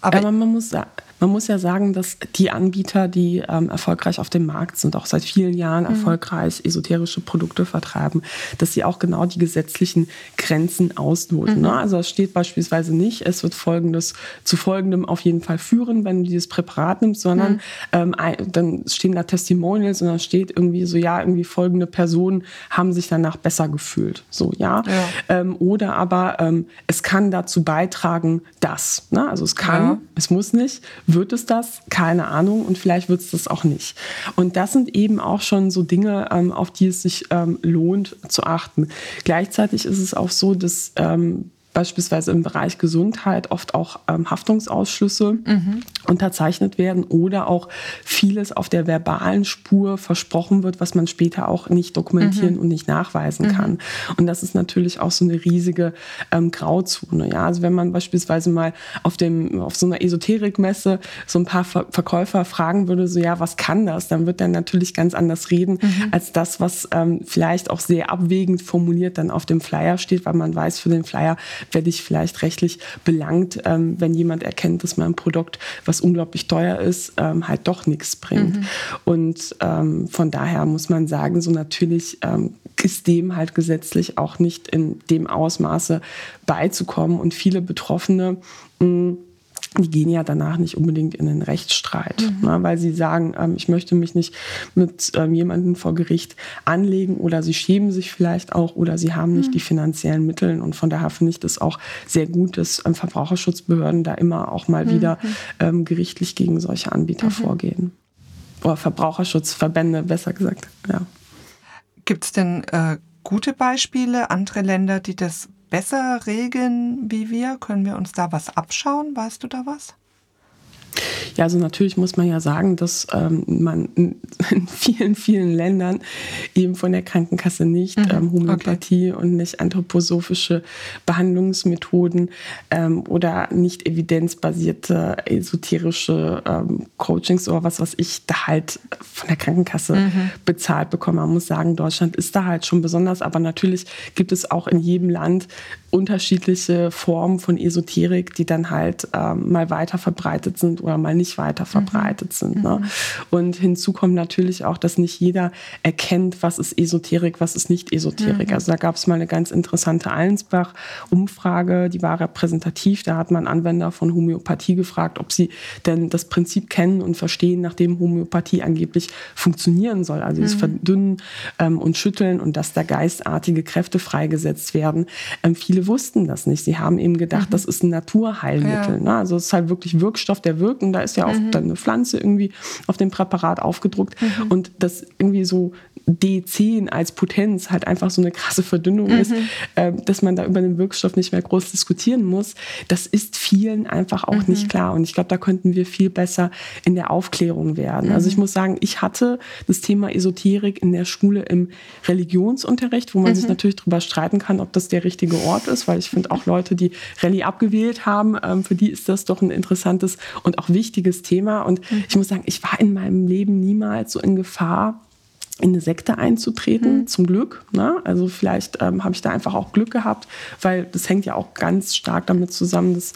Aber, Aber man muss man muss ja sagen, dass die Anbieter, die ähm, erfolgreich auf dem Markt sind, auch seit vielen Jahren mhm. erfolgreich esoterische Produkte vertreiben, dass sie auch genau die gesetzlichen Grenzen ausloten. Mhm. Ne? Also es steht beispielsweise nicht, es wird folgendes zu folgendem auf jeden Fall führen, wenn du dieses Präparat nimmst, sondern mhm. ähm, dann stehen da Testimonials und dann steht irgendwie so, ja, irgendwie folgende Personen haben sich danach besser gefühlt. So, ja. ja. Ähm, oder aber ähm, es kann dazu beitragen, dass. Ne? Also es kann, ja. es muss nicht wird es das? Keine Ahnung. Und vielleicht wird es das auch nicht. Und das sind eben auch schon so Dinge, ähm, auf die es sich ähm, lohnt zu achten. Gleichzeitig ist es auch so, dass ähm, beispielsweise im Bereich Gesundheit oft auch ähm, Haftungsausschlüsse mhm. Unterzeichnet werden oder auch vieles auf der verbalen Spur versprochen wird, was man später auch nicht dokumentieren mhm. und nicht nachweisen mhm. kann. Und das ist natürlich auch so eine riesige ähm, Grauzone. Ja? Also wenn man beispielsweise mal auf, dem, auf so einer Esoterikmesse so ein paar Ver Verkäufer fragen würde, so ja, was kann das? Dann wird er natürlich ganz anders reden mhm. als das, was ähm, vielleicht auch sehr abwägend formuliert dann auf dem Flyer steht, weil man weiß, für den Flyer werde ich vielleicht rechtlich belangt, ähm, wenn jemand erkennt, dass mein Produkt, was unglaublich teuer ist, ähm, halt doch nichts bringt. Mhm. Und ähm, von daher muss man sagen, so natürlich ähm, ist dem halt gesetzlich auch nicht in dem Ausmaße beizukommen. Und viele Betroffene mh, mm, die gehen ja danach nicht unbedingt in den Rechtsstreit, mhm. ne, weil sie sagen, ähm, ich möchte mich nicht mit ähm, jemandem vor Gericht anlegen oder sie schämen sich vielleicht auch oder sie haben nicht mhm. die finanziellen Mittel. Und von daher finde ich das auch sehr gut, dass ähm, Verbraucherschutzbehörden da immer auch mal mhm. wieder ähm, gerichtlich gegen solche Anbieter mhm. vorgehen. Oder Verbraucherschutzverbände, besser gesagt. Ja. Gibt es denn äh, gute Beispiele, andere Länder, die das besser regeln wie wir? Können wir uns da was abschauen? Weißt du da was? Ja, also natürlich muss man ja sagen, dass ähm, man in, vielen, vielen Ländern eben von der Krankenkasse nicht mhm. ähm, Homöopathie okay. und nicht anthroposophische Behandlungsmethoden ähm, oder nicht evidenzbasierte esoterische ähm, Coachings oder was, was ich da halt von der Krankenkasse mhm. bezahlt bekomme. Man muss sagen, Deutschland ist da halt schon besonders, aber natürlich gibt es auch in jedem Land unterschiedliche Formen von Esoterik, die dann halt ähm, mal weiter verbreitet sind oder mal nicht weiter verbreitet mhm. sind. Ne? Mhm. Und hinzu kommt natürlich auch, dass nicht jeder erkennt, was ist Esoterik, was ist nicht Esoterik. Mhm. Also da gab es mal eine ganz interessante Allensbach-Umfrage, die war repräsentativ. Da hat man Anwender von Homöopathie gefragt, ob sie denn das Prinzip kennen und verstehen, nachdem Homöopathie angeblich funktionieren soll. Also das mhm. Verdünnen ähm, und Schütteln und dass da geistartige Kräfte freigesetzt werden. Ähm, viele viele wussten das nicht. Sie haben eben gedacht, mhm. das ist ein Naturheilmittel. Ja. Ne? Also es ist halt wirklich Wirkstoff, der wirkt. Und da ist ja auch mhm. dann eine Pflanze irgendwie auf dem Präparat aufgedruckt. Mhm. Und das irgendwie so D10 als Potenz halt einfach so eine krasse Verdünnung mhm. ist, äh, dass man da über den Wirkstoff nicht mehr groß diskutieren muss, das ist vielen einfach auch mhm. nicht klar. Und ich glaube, da könnten wir viel besser in der Aufklärung werden. Mhm. Also ich mhm. muss sagen, ich hatte das Thema Esoterik in der Schule im Religionsunterricht, wo man sich mhm. natürlich darüber streiten kann, ob das der richtige Ort ist, weil ich finde auch Leute, die Rallye abgewählt haben, ähm, für die ist das doch ein interessantes und auch wichtiges Thema. Und mhm. ich muss sagen, ich war in meinem Leben niemals so in Gefahr, in eine Sekte einzutreten, mhm. zum Glück. Ne? Also vielleicht ähm, habe ich da einfach auch Glück gehabt, weil das hängt ja auch ganz stark damit zusammen, dass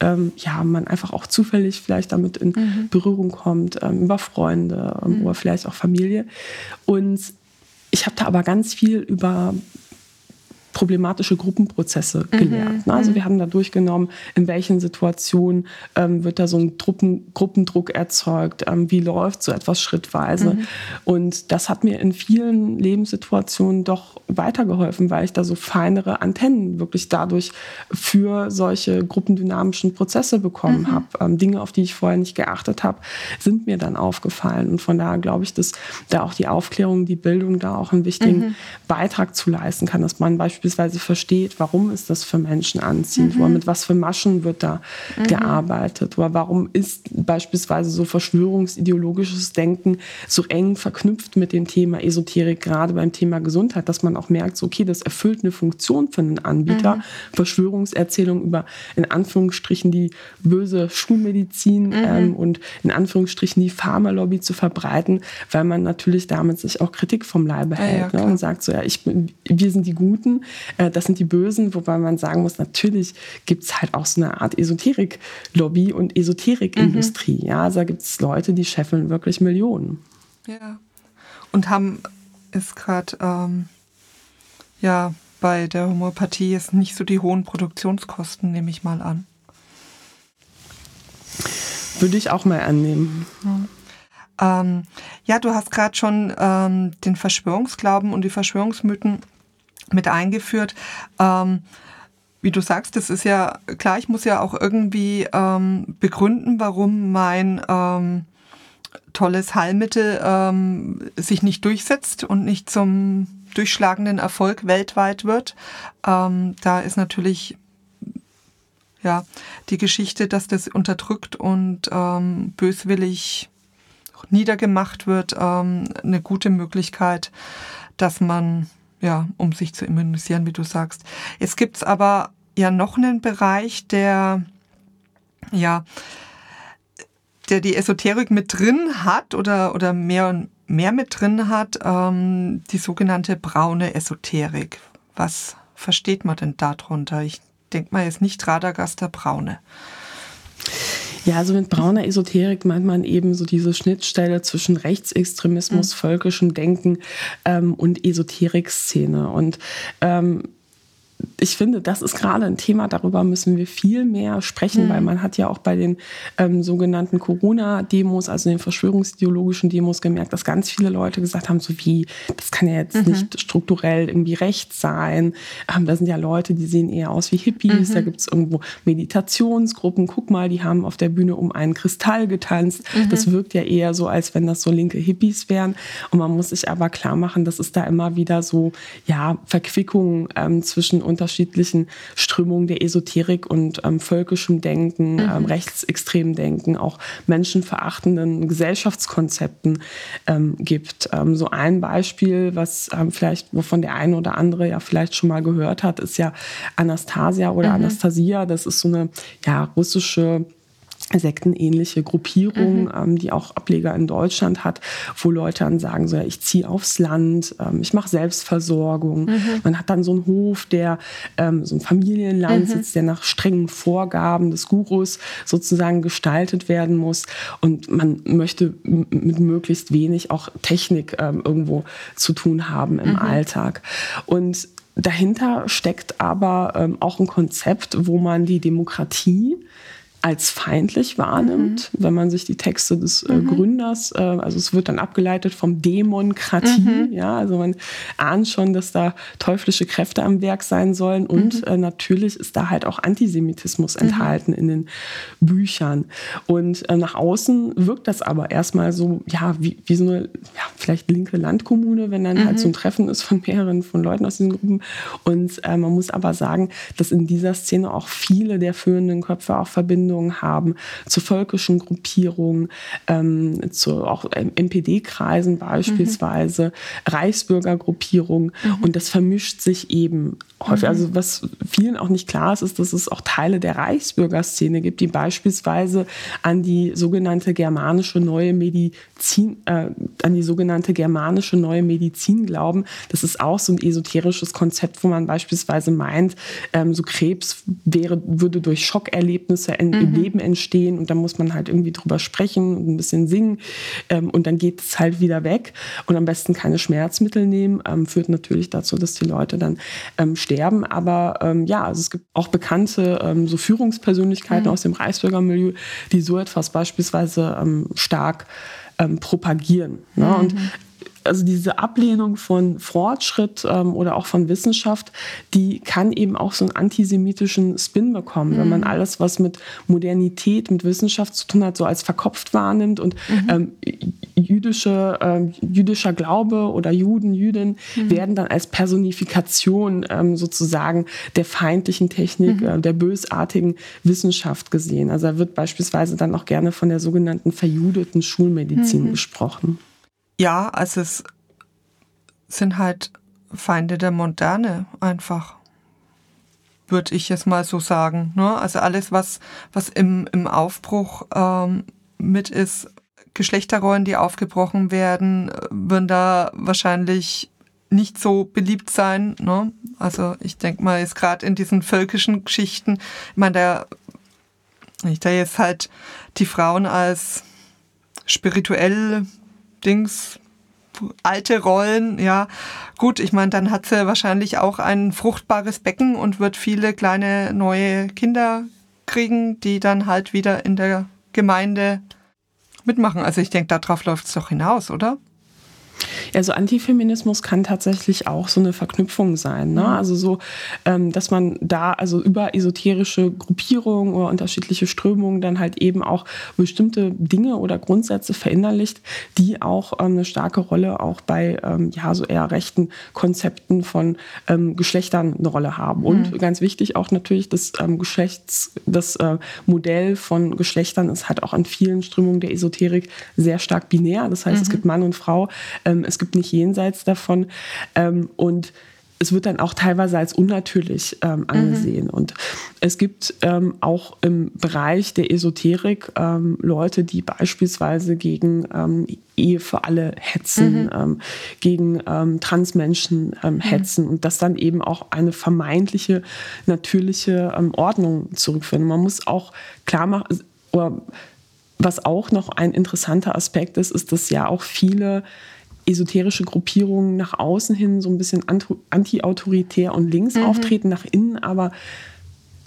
ähm, ja, man einfach auch zufällig vielleicht damit in mhm. Berührung kommt, ähm, über Freunde ähm, mhm. oder vielleicht auch Familie. Und ich habe da aber ganz viel über problematische Gruppenprozesse mhm, gelernt. Mhm. Also wir haben da durchgenommen, in welchen Situationen ähm, wird da so ein Truppen, Gruppendruck erzeugt, ähm, wie läuft so etwas schrittweise. Mhm. Und das hat mir in vielen Lebenssituationen doch weitergeholfen, weil ich da so feinere Antennen wirklich dadurch für solche gruppendynamischen Prozesse bekommen mhm. habe. Ähm, Dinge, auf die ich vorher nicht geachtet habe, sind mir dann aufgefallen. Und von daher glaube ich, dass da auch die Aufklärung, die Bildung da auch einen wichtigen mhm. Beitrag zu leisten kann, dass man beispielsweise beispielsweise versteht, warum ist das für Menschen anziehend, mhm. oder mit was für Maschen wird da mhm. gearbeitet, oder warum ist beispielsweise so verschwörungsideologisches Denken so eng verknüpft mit dem Thema Esoterik, gerade beim Thema Gesundheit, dass man auch merkt, okay, das erfüllt eine Funktion für einen Anbieter. Mhm. Verschwörungserzählung über in Anführungsstrichen die böse Schulmedizin mhm. ähm, und in Anführungsstrichen die Pharmalobby zu verbreiten, weil man natürlich damit sich auch Kritik vom Leibe hält ja, ja, ne, und sagt so, ja, ich, wir sind die Guten, äh, das sind die Bösen, wobei man sagen muss, natürlich gibt es halt auch so eine Art Esoterik-Lobby und Esoterik-Industrie. Mhm. Ja, also da gibt es Leute, die scheffeln wirklich Millionen. Ja. Und haben ist gerade ähm, ja bei der Homöopathie jetzt nicht so die hohen Produktionskosten, nehme ich mal an. Würde ich auch mal annehmen. Ja, ähm, ja du hast gerade schon ähm, den Verschwörungsglauben und die Verschwörungsmythen mit eingeführt. Ähm, wie du sagst, das ist ja klar, ich muss ja auch irgendwie ähm, begründen, warum mein ähm, tolles Heilmittel ähm, sich nicht durchsetzt und nicht zum durchschlagenden Erfolg weltweit wird. Ähm, da ist natürlich ja die Geschichte, dass das unterdrückt und ähm, böswillig niedergemacht wird, ähm, eine gute Möglichkeit, dass man ja, um sich zu immunisieren, wie du sagst. Es gibt aber ja noch einen Bereich, der ja der die Esoterik mit drin hat oder, oder mehr und mehr mit drin hat, ähm, die sogenannte braune Esoterik. Was versteht man denn darunter? Ich denke mal jetzt nicht Radagaster Braune. Ja, also mit brauner Esoterik meint man eben so diese Schnittstelle zwischen Rechtsextremismus, mhm. völkischem Denken ähm, und Esoterik-Szene. Und ähm, ich finde, das ist gerade ein Thema, darüber müssen wir viel mehr sprechen, mhm. weil man hat ja auch bei den ähm, sogenannten Corona-Demos, also den verschwörungsideologischen Demos gemerkt, dass ganz viele Leute gesagt haben, so wie, das kann ja jetzt mhm. nicht strukturell irgendwie recht sein. Ähm, da sind ja Leute, die sehen eher aus wie Hippies, mhm. da gibt es irgendwo Meditationsgruppen, guck mal, die haben auf der Bühne um einen Kristall getanzt. Mhm. Das wirkt ja eher so, als wenn das so linke Hippies wären. Und man muss sich aber klar machen, dass es da immer wieder so, ja, Verquickungen ähm, zwischen unterschiedlichen Strömungen der Esoterik und ähm, völkischem Denken, mhm. ähm, rechtsextremen Denken, auch menschenverachtenden Gesellschaftskonzepten ähm, gibt. Ähm, so ein Beispiel, was ähm, vielleicht, wovon der eine oder andere ja vielleicht schon mal gehört hat, ist ja Anastasia oder mhm. Anastasia. Das ist so eine ja, russische sektenähnliche Gruppierung, mhm. ähm, die auch Ableger in Deutschland hat, wo Leute dann sagen, so, ja, ich ziehe aufs Land, ähm, ich mache Selbstversorgung. Mhm. Man hat dann so einen Hof, der ähm, so ein Familienlandsitz, mhm. der nach strengen Vorgaben des Gurus sozusagen gestaltet werden muss. Und man möchte mit möglichst wenig auch Technik ähm, irgendwo zu tun haben im mhm. Alltag. Und dahinter steckt aber ähm, auch ein Konzept, wo man die Demokratie als feindlich wahrnimmt, mhm. wenn man sich die Texte des äh, mhm. Gründers, äh, also es wird dann abgeleitet vom Dämonkratie, mhm. ja, also man ahnt schon, dass da teuflische Kräfte am Werk sein sollen und mhm. äh, natürlich ist da halt auch Antisemitismus mhm. enthalten in den Büchern und äh, nach außen wirkt das aber erstmal so, ja, wie, wie so eine ja, vielleicht linke Landkommune, wenn dann halt so ein mhm. Treffen ist von mehreren von Leuten aus diesen Gruppen und äh, man muss aber sagen, dass in dieser Szene auch viele der führenden Köpfe auch verbinden Verbindungen haben zu völkischen Gruppierungen, ähm, zu auch NPD-Kreisen beispielsweise, mhm. Reichsbürgergruppierungen. Mhm. Und das vermischt sich eben häufig. Mhm. Also was vielen auch nicht klar ist, ist, dass es auch Teile der Reichsbürgerszene gibt, die beispielsweise an die sogenannte germanische neue Medizin, äh, an die sogenannte germanische neue Medizin glauben. Das ist auch so ein esoterisches Konzept, wo man beispielsweise meint, ähm, so Krebs wäre, würde durch Schockerlebnisse in, mhm. im Leben entstehen und da muss man halt irgendwie drüber sprechen und ein bisschen singen ähm, und dann geht es halt wieder weg und am besten keine Schmerzmittel nehmen, ähm, führt natürlich dazu, dass die Leute dann ähm, sterben. Aber ähm, ja, also es gibt auch bekannte ähm, so Führungspersönlichkeiten mhm. aus dem Reichsbürgermilieu, die so etwas beispielsweise ähm, stark ähm, propagieren. Ne? Mhm. Und also diese Ablehnung von Fortschritt ähm, oder auch von Wissenschaft, die kann eben auch so einen antisemitischen Spin bekommen, mhm. wenn man mhm. alles, was mit Modernität, mit Wissenschaft zu tun hat, so als verkopft wahrnimmt und mhm. ähm, jüdische, äh, jüdischer Glaube oder Juden, Jüdinnen mhm. werden dann als Personifikation ähm, sozusagen der feindlichen Technik, mhm. äh, der bösartigen Wissenschaft gesehen. Also da wird beispielsweise dann auch gerne von der sogenannten verjudeten Schulmedizin mhm. gesprochen. Ja, also es sind halt Feinde der Moderne einfach, würde ich jetzt mal so sagen. Ne? Also alles, was, was im, im Aufbruch ähm, mit ist, Geschlechterrollen, die aufgebrochen werden, würden da wahrscheinlich nicht so beliebt sein. Ne? Also ich denke mal, ist gerade in diesen völkischen Geschichten, ich meine, der, ich da jetzt halt die Frauen als spirituell Dings alte Rollen, ja. Gut, ich meine, dann hat sie wahrscheinlich auch ein fruchtbares Becken und wird viele kleine neue Kinder kriegen, die dann halt wieder in der Gemeinde mitmachen. Also ich denke, darauf läuft es doch hinaus, oder? Also Antifeminismus kann tatsächlich auch so eine Verknüpfung sein. Ne? Mhm. Also so, ähm, dass man da also über esoterische Gruppierungen oder unterschiedliche Strömungen dann halt eben auch bestimmte Dinge oder Grundsätze verinnerlicht, die auch ähm, eine starke Rolle auch bei ähm, ja so eher rechten Konzepten von ähm, Geschlechtern eine Rolle haben. Und mhm. ganz wichtig auch natürlich das ähm, Geschlechts, das äh, Modell von Geschlechtern ist halt auch an vielen Strömungen der Esoterik sehr stark binär. Das heißt, mhm. es gibt Mann und Frau. Ähm, es gibt nicht jenseits davon. Ähm, und es wird dann auch teilweise als unnatürlich ähm, angesehen. Mhm. Und es gibt ähm, auch im Bereich der Esoterik ähm, Leute, die beispielsweise gegen ähm, Ehe für alle hetzen, mhm. Ähm, gegen ähm, Transmenschen mhm. hetzen und das dann eben auch eine vermeintliche natürliche Ordnung zurückführen. Man muss auch klar machen, oder was auch noch ein interessanter Aspekt ist, ist, dass ja auch viele esoterische Gruppierungen nach außen hin so ein bisschen anti-autoritär und links mhm. auftreten, nach innen aber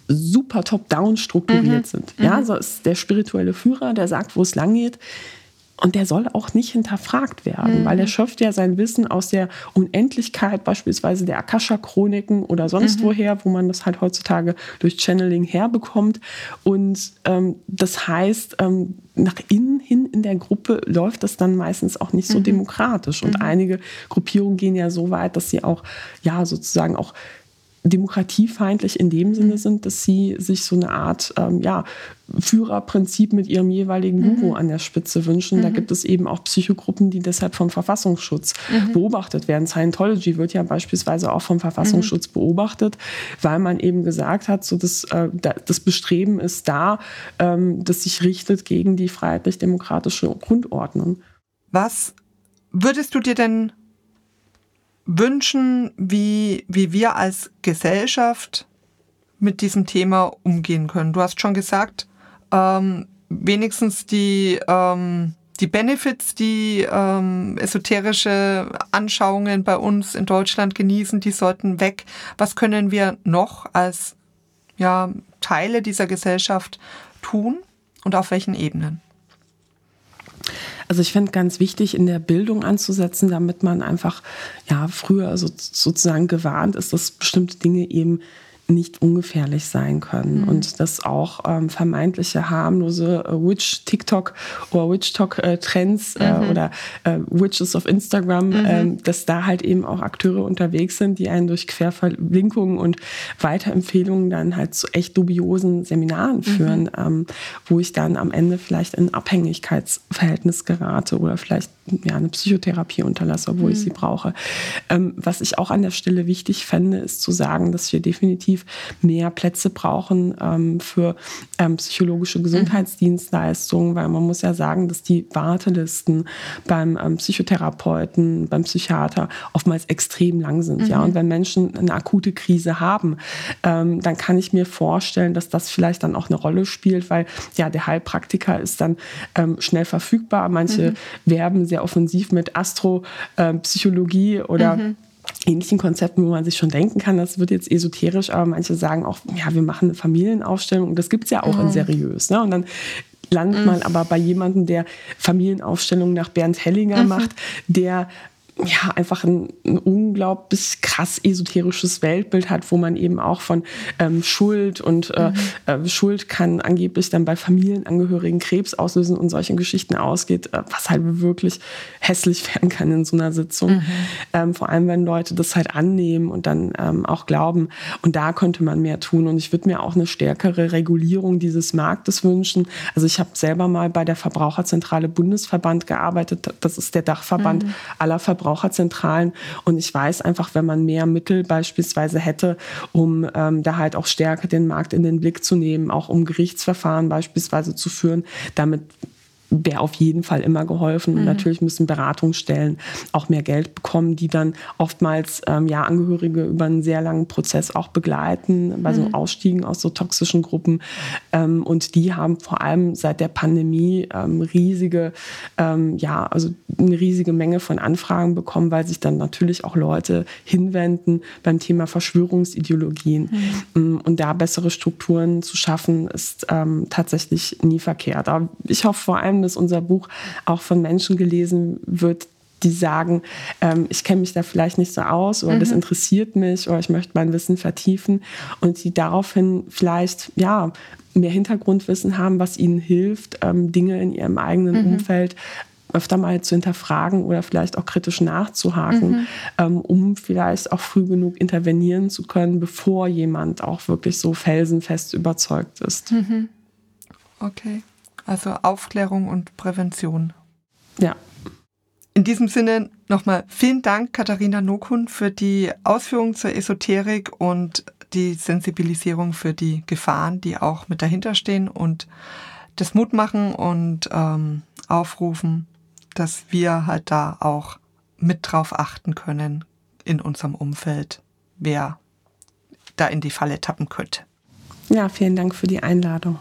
super top-down strukturiert mhm. sind. Ja, mhm. so ist der spirituelle Führer, der sagt, wo es lang geht. Und der soll auch nicht hinterfragt werden, mhm. weil er schöpft ja sein Wissen aus der Unendlichkeit, beispielsweise der Akasha-Chroniken oder sonst mhm. woher, wo man das halt heutzutage durch Channeling herbekommt. Und ähm, das heißt, ähm, nach innen hin in der Gruppe läuft das dann meistens auch nicht so mhm. demokratisch. Und mhm. einige Gruppierungen gehen ja so weit, dass sie auch, ja, sozusagen auch demokratiefeindlich in dem Sinne sind, dass sie sich so eine Art ähm, ja, Führerprinzip mit ihrem jeweiligen Guru mhm. an der Spitze wünschen. Mhm. Da gibt es eben auch Psychogruppen, die deshalb vom Verfassungsschutz mhm. beobachtet werden. Scientology wird ja beispielsweise auch vom Verfassungsschutz mhm. beobachtet, weil man eben gesagt hat, so das, äh, das Bestreben ist da, ähm, das sich richtet gegen die freiheitlich-demokratische Grundordnung. Was würdest du dir denn wünschen, wie, wie wir als Gesellschaft mit diesem Thema umgehen können. Du hast schon gesagt, ähm, wenigstens die, ähm, die Benefits, die ähm, esoterische Anschauungen bei uns in Deutschland genießen, die sollten weg. Was können wir noch als ja, Teile dieser Gesellschaft tun und auf welchen Ebenen? Also ich finde ganz wichtig, in der Bildung anzusetzen, damit man einfach ja früher so, sozusagen gewarnt ist, dass bestimmte Dinge eben nicht ungefährlich sein können mhm. und dass auch ähm, vermeintliche harmlose äh, Witch-TikTok oder Witch-Talk-Trends äh, mhm. oder äh, Witches of Instagram, mhm. ähm, dass da halt eben auch Akteure unterwegs sind, die einen durch Querverlinkungen und Weiterempfehlungen dann halt zu echt dubiosen Seminaren mhm. führen, ähm, wo ich dann am Ende vielleicht in Abhängigkeitsverhältnis gerate oder vielleicht ja, eine Psychotherapie unterlasse, obwohl ich mhm. sie brauche. Ähm, was ich auch an der Stelle wichtig fände, ist zu sagen, dass wir definitiv definitiv mehr Plätze brauchen ähm, für ähm, psychologische. Gesundheitsdienstleistungen, weil man muss ja sagen, dass die Wartelisten beim ähm, Psychotherapeuten, beim Psychiater oftmals extrem lang sind. Mhm. Ja? Und wenn Menschen eine akute Krise haben, ähm, dann kann ich mir vorstellen, dass das vielleicht dann auch eine Rolle spielt, weil ja der Heilpraktiker ist dann ähm, schnell verfügbar. Manche mhm. werben sehr offensiv mit Astropsychologie oder mhm ähnlichen Konzepten, wo man sich schon denken kann, das wird jetzt esoterisch, aber manche sagen auch, ja, wir machen eine Familienaufstellung und das gibt es ja auch mhm. in seriös. Ne? Und dann landet mhm. man aber bei jemandem, der Familienaufstellungen nach Bernd Hellinger mhm. macht, der ja, einfach ein, ein, unglaublich krass esoterisches Weltbild hat, wo man eben auch von ähm, Schuld und äh, mhm. äh, Schuld kann angeblich dann bei Familienangehörigen Krebs auslösen und solchen Geschichten ausgeht, äh, was halt wirklich hässlich werden kann in so einer Sitzung. Mhm. Ähm, vor allem, wenn Leute das halt annehmen und dann ähm, auch glauben. Und da könnte man mehr tun. Und ich würde mir auch eine stärkere Regulierung dieses Marktes wünschen. Also ich habe selber mal bei der Verbraucherzentrale Bundesverband gearbeitet. Das ist der Dachverband mhm. aller Verbraucher Verbraucherzentralen. Und ich weiß einfach, wenn man mehr Mittel beispielsweise hätte, um ähm, da halt auch stärker den Markt in den Blick zu nehmen, auch um Gerichtsverfahren beispielsweise zu führen, damit wäre auf jeden Fall immer geholfen. Und mhm. natürlich müssen Beratungsstellen auch mehr Geld bekommen, die dann oftmals ähm, ja, Angehörige über einen sehr langen Prozess auch begleiten, bei so mhm. Ausstiegen aus so toxischen Gruppen. Ähm, und die haben vor allem seit der Pandemie ähm, riesige, ähm, ja, also eine riesige Menge von Anfragen bekommen, weil sich dann natürlich auch Leute hinwenden beim Thema Verschwörungsideologien. Mhm. Mm, und da bessere Strukturen zu schaffen, ist ähm, tatsächlich nie verkehrt. Aber ich hoffe vor allem, dass unser Buch auch von Menschen gelesen wird, die sagen, ähm, ich kenne mich da vielleicht nicht so aus oder mhm. das interessiert mich oder ich möchte mein Wissen vertiefen und die daraufhin vielleicht ja mehr Hintergrundwissen haben, was ihnen hilft, ähm, Dinge in ihrem eigenen mhm. Umfeld öfter mal zu hinterfragen oder vielleicht auch kritisch nachzuhaken, mhm. ähm, um vielleicht auch früh genug intervenieren zu können, bevor jemand auch wirklich so felsenfest überzeugt ist. Mhm. Okay. Also Aufklärung und Prävention. Ja. In diesem Sinne nochmal vielen Dank, Katharina Nokun, für die Ausführungen zur Esoterik und die Sensibilisierung für die Gefahren, die auch mit dahinter stehen und das Mut machen und ähm, aufrufen, dass wir halt da auch mit drauf achten können in unserem Umfeld, wer da in die Falle tappen könnte. Ja, vielen Dank für die Einladung.